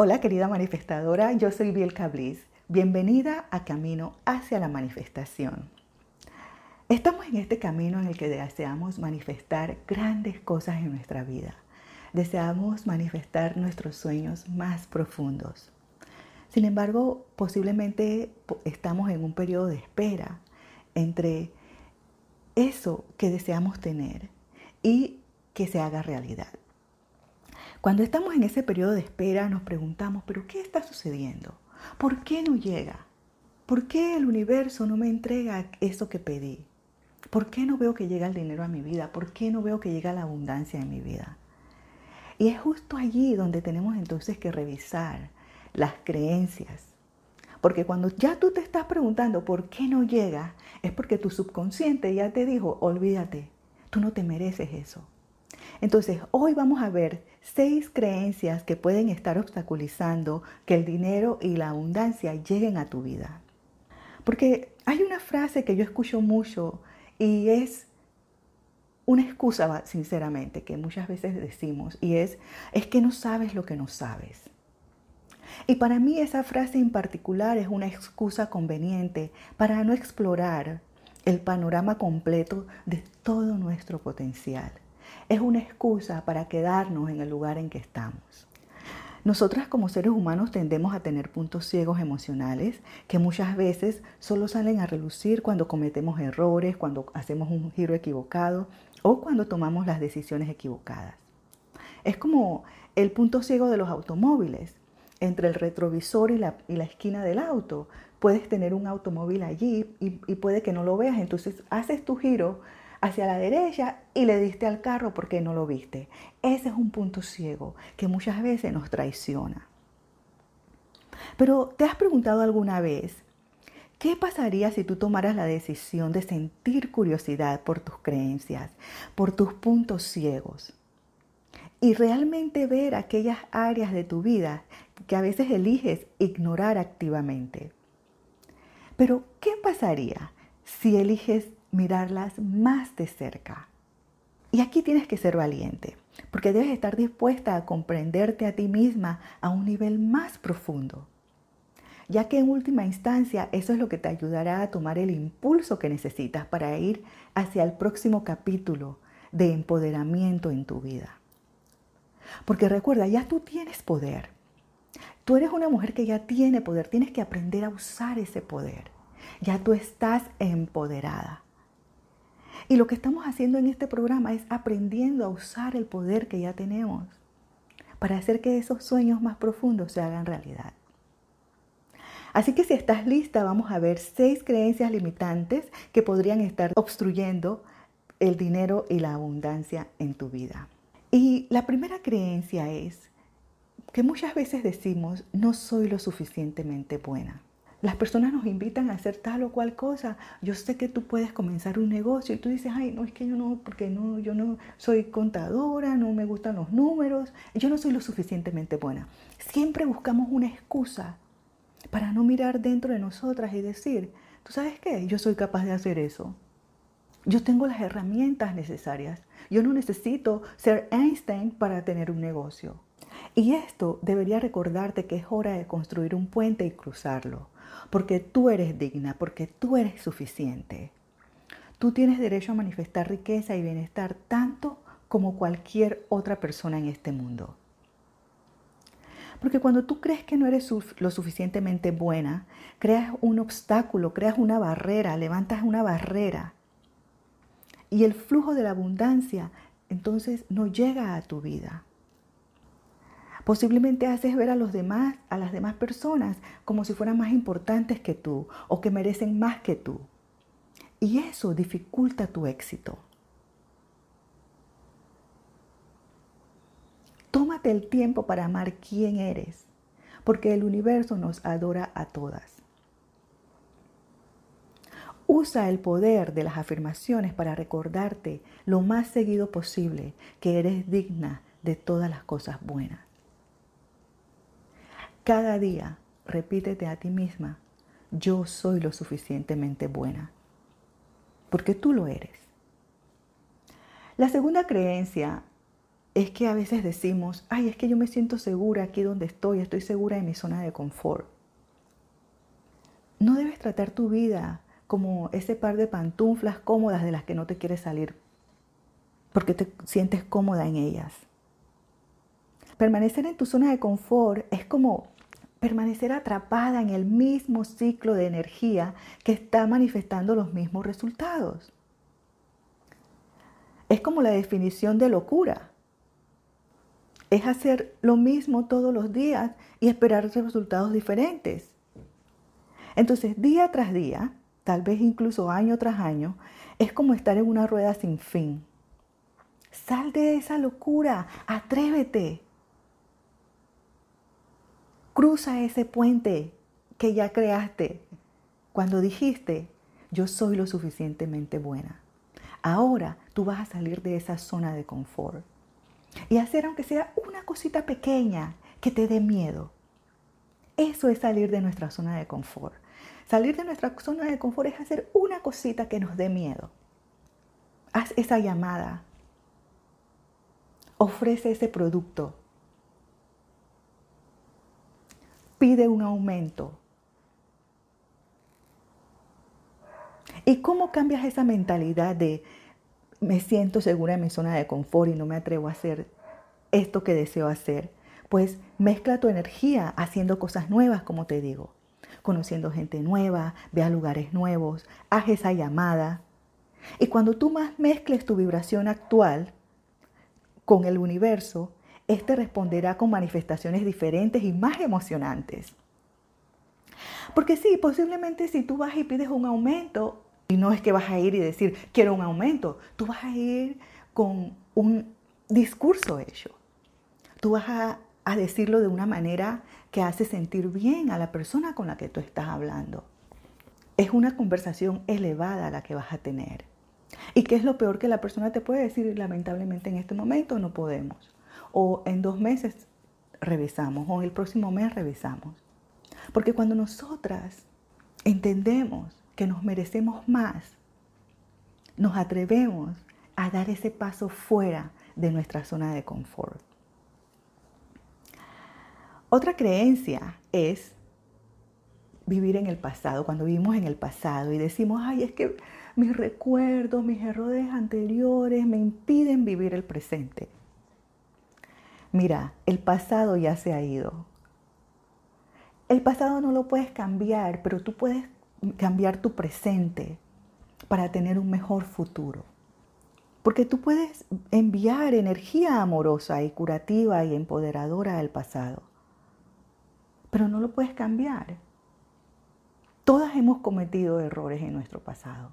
Hola querida manifestadora, yo soy Bielka Bliss. Bienvenida a Camino hacia la Manifestación. Estamos en este camino en el que deseamos manifestar grandes cosas en nuestra vida. Deseamos manifestar nuestros sueños más profundos. Sin embargo, posiblemente estamos en un periodo de espera entre eso que deseamos tener y que se haga realidad. Cuando estamos en ese periodo de espera nos preguntamos, pero ¿qué está sucediendo? ¿Por qué no llega? ¿Por qué el universo no me entrega eso que pedí? ¿Por qué no veo que llega el dinero a mi vida? ¿Por qué no veo que llega la abundancia en mi vida? Y es justo allí donde tenemos entonces que revisar las creencias. Porque cuando ya tú te estás preguntando por qué no llega, es porque tu subconsciente ya te dijo, olvídate, tú no te mereces eso. Entonces, hoy vamos a ver seis creencias que pueden estar obstaculizando que el dinero y la abundancia lleguen a tu vida. Porque hay una frase que yo escucho mucho y es una excusa, sinceramente, que muchas veces decimos, y es, es que no sabes lo que no sabes. Y para mí esa frase en particular es una excusa conveniente para no explorar el panorama completo de todo nuestro potencial es una excusa para quedarnos en el lugar en que estamos. Nosotras como seres humanos tendemos a tener puntos ciegos emocionales que muchas veces solo salen a relucir cuando cometemos errores, cuando hacemos un giro equivocado o cuando tomamos las decisiones equivocadas. Es como el punto ciego de los automóviles. Entre el retrovisor y la, esquina del auto puedes tener un automóvil allí y, y puede que no lo veas. Entonces haces tu giro hacia la derecha y le diste al carro porque no lo viste. Ese es un punto ciego que muchas veces nos traiciona. Pero ¿te has preguntado alguna vez qué pasaría si tú tomaras la decisión de sentir curiosidad por tus creencias, por tus puntos ciegos? Y realmente ver aquellas áreas de tu vida que a veces eliges ignorar activamente. Pero, ¿qué pasaría si eliges mirarlas más de cerca. Y aquí tienes que ser valiente, porque debes estar dispuesta a comprenderte a ti misma a un nivel más profundo, ya que en última instancia eso es lo que te ayudará a tomar el impulso que necesitas para ir hacia el próximo capítulo de empoderamiento en tu vida. Porque recuerda, ya tú tienes poder. Tú eres una mujer que ya tiene poder, tienes que aprender a usar ese poder. Ya tú estás empoderada. Y lo que estamos haciendo en este programa es aprendiendo a usar el poder que ya tenemos para hacer que esos sueños más profundos se hagan realidad. Así que si estás lista, vamos a ver seis creencias limitantes que podrían estar obstruyendo el dinero y la abundancia en tu vida. Y la primera creencia es que muchas veces decimos, no soy lo suficientemente buena. Las personas nos invitan a hacer tal o cual cosa. Yo sé que tú puedes comenzar un negocio y tú dices, ay, no, es que yo no, porque no, yo no soy contadora, no me gustan los números, yo no soy lo suficientemente buena. Siempre buscamos una excusa para no mirar dentro de nosotras y decir, ¿tú sabes qué? Yo soy capaz de hacer eso. Yo tengo las herramientas necesarias. Yo no necesito ser Einstein para tener un negocio. Y esto debería recordarte que es hora de construir un puente y cruzarlo porque tú eres digna, porque tú eres suficiente. Tú tienes derecho a manifestar riqueza y bienestar tanto como cualquier otra persona en este mundo. Porque cuando tú crees que no eres lo suficientemente buena, creas un obstáculo, creas una barrera, levantas una barrera. Y el flujo de la abundancia entonces no llega a tu vida. Posiblemente haces ver a los demás, a las demás personas, como si fueran más importantes que tú o que merecen más que tú. Y eso dificulta tu éxito. Tómate el tiempo para amar quién eres, porque el universo nos adora a todas. Usa el poder de las afirmaciones para recordarte lo más seguido posible que eres digna de todas las cosas buenas. Cada día repítete a ti misma, yo soy lo suficientemente buena, porque tú lo eres. La segunda creencia es que a veces decimos, ay, es que yo me siento segura aquí donde estoy, estoy segura en mi zona de confort. No debes tratar tu vida como ese par de pantuflas cómodas de las que no te quieres salir, porque te sientes cómoda en ellas. Permanecer en tu zona de confort es como permanecer atrapada en el mismo ciclo de energía que está manifestando los mismos resultados. Es como la definición de locura. Es hacer lo mismo todos los días y esperar resultados diferentes. Entonces, día tras día, tal vez incluso año tras año, es como estar en una rueda sin fin. Sal de esa locura, atrévete. Cruza ese puente que ya creaste cuando dijiste, yo soy lo suficientemente buena. Ahora tú vas a salir de esa zona de confort y hacer aunque sea una cosita pequeña que te dé miedo. Eso es salir de nuestra zona de confort. Salir de nuestra zona de confort es hacer una cosita que nos dé miedo. Haz esa llamada. Ofrece ese producto. Pide un aumento. ¿Y cómo cambias esa mentalidad de me siento segura en mi zona de confort y no me atrevo a hacer esto que deseo hacer? Pues mezcla tu energía haciendo cosas nuevas, como te digo, conociendo gente nueva, ve a lugares nuevos, haz esa llamada. Y cuando tú más mezcles tu vibración actual con el universo, este responderá con manifestaciones diferentes y más emocionantes. Porque sí, posiblemente si tú vas y pides un aumento, y no es que vas a ir y decir, quiero un aumento. Tú vas a ir con un discurso hecho. Tú vas a, decirlo de una manera que hace sentir bien a la persona con la que tú estás hablando. Es una conversación elevada la que vas a tener. ¿Y qué es lo peor que la persona te puede decir? Lamentablemente en este momento no podemos. O en dos meses revisamos. O en el próximo mes revisamos. Porque cuando nosotras entendemos que nos merecemos más, nos atrevemos a dar ese paso fuera de nuestra zona de confort. Otra creencia es vivir en el pasado, cuando vivimos en el pasado y decimos, ay, es que mis recuerdos, mis errores anteriores me impiden vivir el presente. Mira, el pasado ya se ha ido. El pasado no lo puedes cambiar, pero tú puedes cambiar tu presente para tener un mejor futuro. Porque tú puedes enviar energía amorosa y curativa y empoderadora al pasado, pero no lo puedes cambiar. Todas hemos cometido errores en nuestro pasado,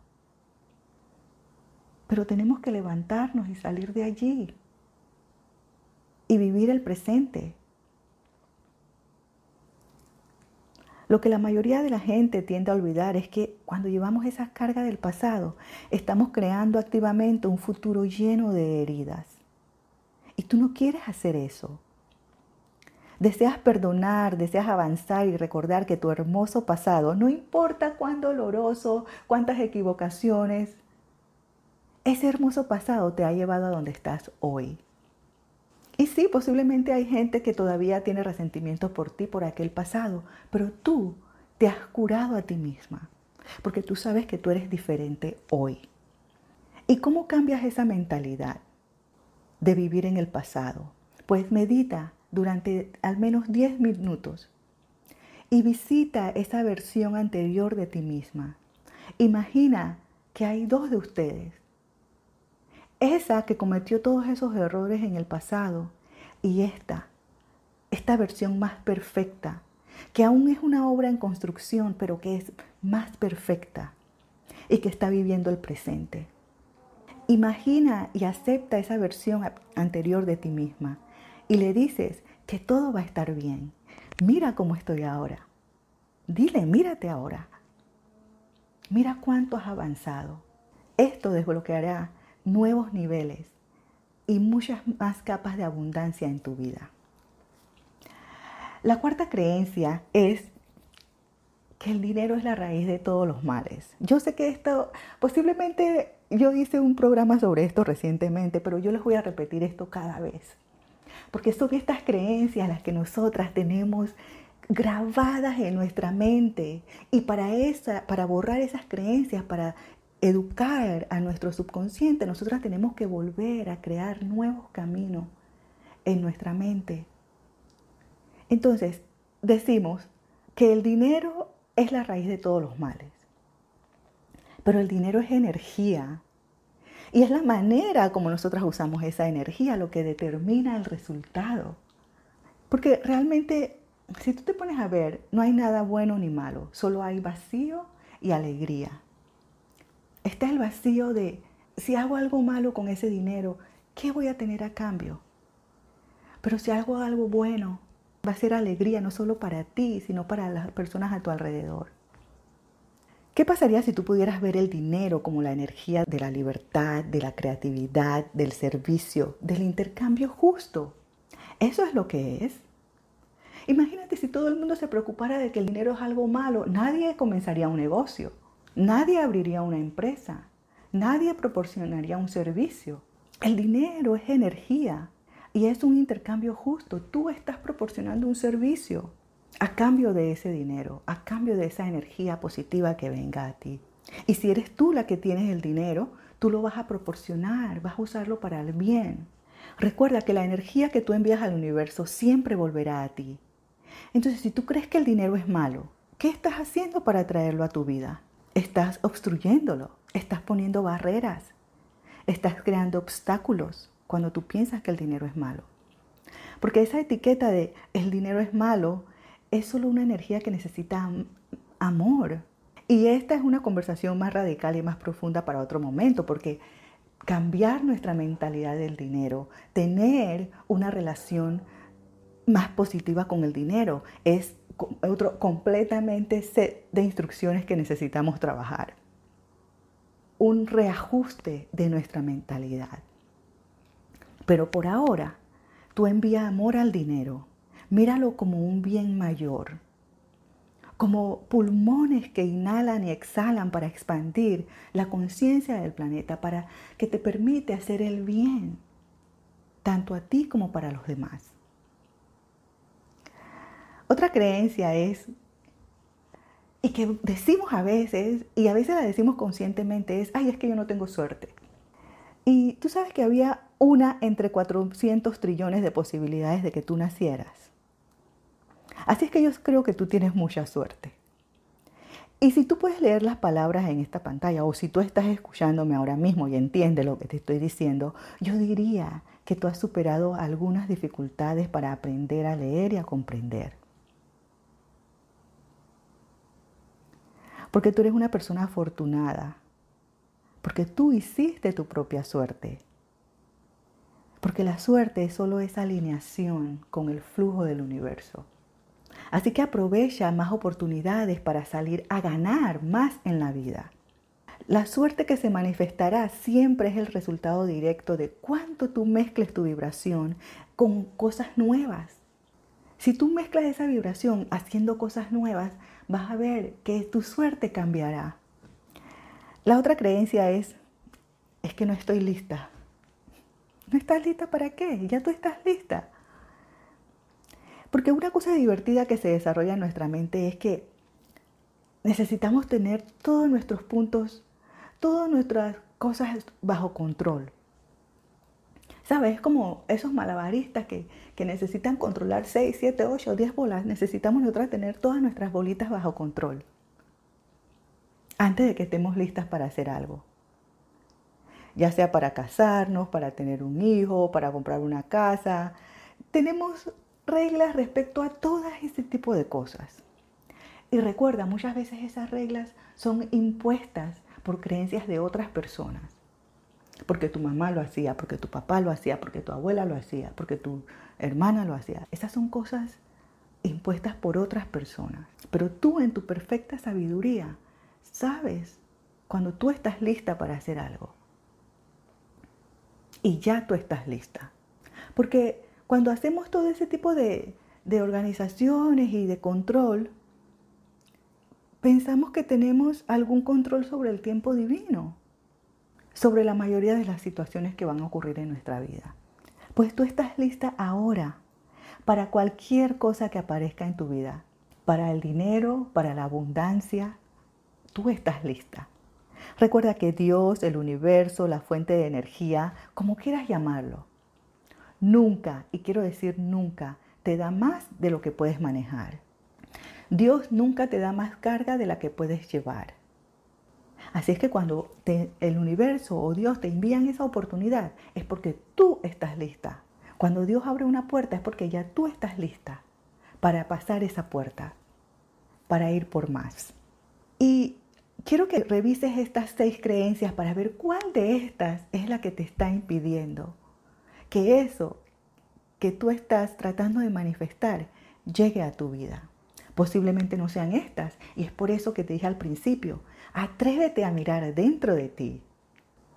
pero tenemos que levantarnos y salir de allí y vivir el presente Lo que la mayoría de la gente tiende a olvidar es que cuando llevamos esas cargas del pasado, estamos creando activamente un futuro lleno de heridas. Y tú no quieres hacer eso. Deseas perdonar, deseas avanzar y recordar que tu hermoso pasado, no importa cuán doloroso, cuántas equivocaciones, ese hermoso pasado te ha llevado a donde estás hoy. Sí, posiblemente hay gente que todavía tiene resentimiento por ti, por aquel pasado, pero tú te has curado a ti misma, porque tú sabes que tú eres diferente hoy. ¿Y cómo cambias esa mentalidad de vivir en el pasado? Pues medita durante al menos 10 minutos y visita esa versión anterior de ti misma. Imagina que hay dos de ustedes esa que cometió todos esos errores en el pasado y esta, esta versión más perfecta, que aún es una obra en construcción, pero que es más perfecta y que está viviendo el presente. Imagina y acepta esa versión anterior de ti misma y le dices que todo va a estar bien. Mira cómo estoy ahora. Dile, mírate ahora. Mira cuánto has avanzado. Esto desbloqueará nuevos niveles y muchas más capas de abundancia en tu vida. La cuarta creencia es que el dinero es la raíz de todos los males. Yo sé que esto posiblemente yo hice un programa sobre esto recientemente, pero yo les voy a repetir esto cada vez. Porque son estas creencias las que nosotras tenemos grabadas en nuestra mente. Y para, esa, para borrar esas creencias, para educar a nuestro subconsciente, nosotras tenemos que volver a crear nuevos caminos en nuestra mente. Entonces, decimos que el dinero es la raíz de todos los males. Pero el dinero es energía. Y es la manera como nosotras usamos esa energía lo que determina el resultado. Porque realmente, si tú te pones a ver, no hay nada bueno ni malo, solo hay vacío y alegría. Está el vacío de, si hago algo malo con ese dinero, ¿qué voy a tener a cambio? Pero si hago algo bueno, va a ser alegría no solo para ti, sino para las personas a tu alrededor. ¿Qué pasaría si tú pudieras ver el dinero como la energía de la libertad, de la creatividad, del servicio, del intercambio justo? Eso es lo que es. Imagínate si todo el mundo se preocupara de que el dinero es algo malo, nadie comenzaría un negocio, nadie abriría una empresa, nadie proporcionaría un servicio. El dinero es energía, y es un intercambio justo. Tú estás proporcionando un servicio a cambio de ese dinero, a cambio de esa energía positiva que venga a ti. Y si eres tú la que tienes el dinero, tú lo vas a proporcionar, vas a usarlo para el bien. Recuerda que la energía que tú envías al universo siempre volverá a ti. Entonces, si tú crees que el dinero es malo, ¿qué estás haciendo para traerlo a tu vida? Estás obstruyéndolo, estás poniendo barreras, estás creando obstáculos cuando tú piensas que el dinero es malo. Porque esa etiqueta de el dinero es malo es solo una energía que necesita amor. Y esta es una conversación más radical y más profunda para otro momento, porque cambiar nuestra mentalidad del dinero, tener una relación más positiva con el dinero, es otro completamente set de instrucciones que necesitamos trabajar. Un reajuste de nuestra mentalidad. Pero por ahora, tú envía amor al dinero. Míralo como un bien mayor, como pulmones que inhalan y exhalan para expandir la conciencia del planeta, para que te permite hacer el bien, tanto a ti como para los demás. Otra creencia es, y que decimos a veces, y a veces la decimos conscientemente, es, ay, es que yo no tengo suerte. Y tú sabes que había una entre 400 trillones de posibilidades de que tú nacieras. Así es que yo creo que tú tienes mucha suerte. Y si tú puedes leer las palabras en esta pantalla o si tú estás escuchándome ahora mismo y entiendes lo que te estoy diciendo, yo diría que tú has superado algunas dificultades para aprender a leer y a comprender. Porque tú eres una persona afortunada, porque tú hiciste tu propia suerte. Porque la suerte es solo esa alineación con el flujo del universo. Así que aprovecha más oportunidades para salir a ganar más en la vida. La suerte que se manifestará siempre es el resultado directo de cuánto tú mezcles tu vibración con cosas nuevas. Si tú mezclas esa vibración haciendo cosas nuevas, vas a ver que tu suerte cambiará. La otra creencia es, es que no estoy lista. ¿No estás lista para qué? Ya tú estás lista. Porque una cosa divertida que se desarrolla en nuestra mente es que necesitamos tener todos nuestros puntos, todas nuestras cosas bajo control. ¿Sabes? Es como esos malabaristas que, que necesitan controlar 6, 7, 8, 10 bolas. Necesitamos nosotras tener todas nuestras bolitas bajo control antes de que estemos listas para hacer algo. Ya sea para casarnos, para tener un hijo, para comprar una casa. Tenemos reglas respecto a todo ese tipo de cosas. Y recuerda, muchas veces esas reglas son impuestas por creencias de otras personas. Porque tu mamá lo hacía, porque tu papá lo hacía, porque tu abuela lo hacía, porque tu hermana lo hacía. Esas son cosas impuestas por otras personas. Pero tú en tu perfecta sabiduría sabes cuando tú estás lista para hacer algo. Y ya tú estás lista. Porque cuando hacemos todo ese tipo de, de organizaciones y de control, pensamos que tenemos algún control sobre el tiempo divino. Sobre la mayoría de las situaciones que van a ocurrir en nuestra vida. Pues tú estás lista ahora para cualquier cosa que aparezca en tu vida, para el dinero, para la abundancia, tú estás lista. Recuerda que Dios, el universo, la fuente de energía, como quieras llamarlo, nunca, y quiero decir nunca, te da más de lo que puedes manejar. Dios nunca te da más carga de la que puedes llevar. Así es que cuando el universo o Dios te envían esa oportunidad, es porque tú estás lista. Cuando Dios abre una puerta es porque ya tú estás lista para pasar esa puerta, para ir por más. Y quiero que revises estas seis creencias para ver cuál de estas es la que te está impidiendo que eso que tú estás tratando de manifestar llegue a tu vida. Posiblemente no sean estas y es por eso que te dije al principio, atrévete a mirar dentro de ti.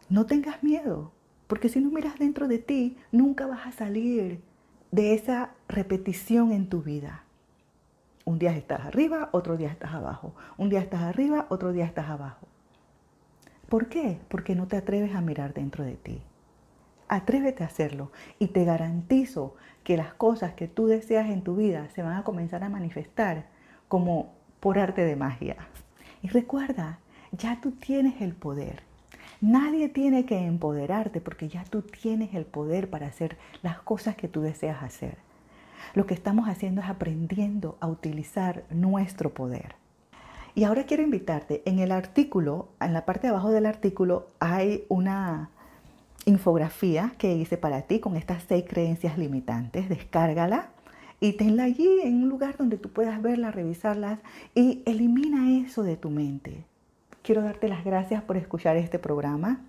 No tengas miedo, porque si no miras dentro de ti, nunca vas a salir de esa repetición en tu vida. Un día estás arriba, otro día estás abajo. Un día estás arriba, otro día estás abajo. ¿Por qué? Porque no te atreves a mirar dentro de ti. Atrévete a hacerlo y te garantizo que las cosas que tú deseas en tu vida se van a comenzar a manifestar como por arte de magia. Y recuerda, ya tú tienes el poder. Nadie tiene que empoderarte porque ya tú tienes el poder para hacer las cosas que tú deseas hacer. Lo que estamos haciendo es aprendiendo a utilizar nuestro poder. Y ahora quiero invitarte, en el artículo, en la parte de abajo del artículo, hay una infografía que hice para ti con estas seis creencias limitantes. Descárgala y tenla allí en un lugar donde tú puedas verla, revisarlas y elimina eso de tu mente. Quiero darte las gracias por escuchar este programa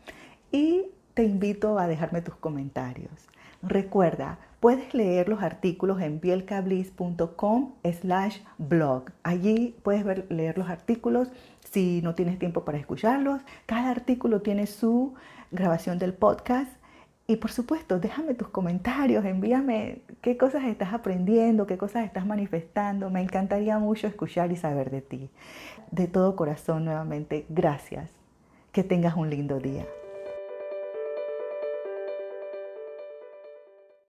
y te invito a dejarme tus comentarios. Recuerda, puedes leer los artículos en bielcablis.com slash blog. Allí puedes ver, leer los artículos si no tienes tiempo para escucharlos. Cada artículo tiene su grabación del podcast. Y por supuesto, déjame tus comentarios, envíame qué cosas estás aprendiendo, qué cosas estás manifestando. Me encantaría mucho escuchar y saber de ti. De todo corazón, nuevamente, gracias. Que tengas un lindo día.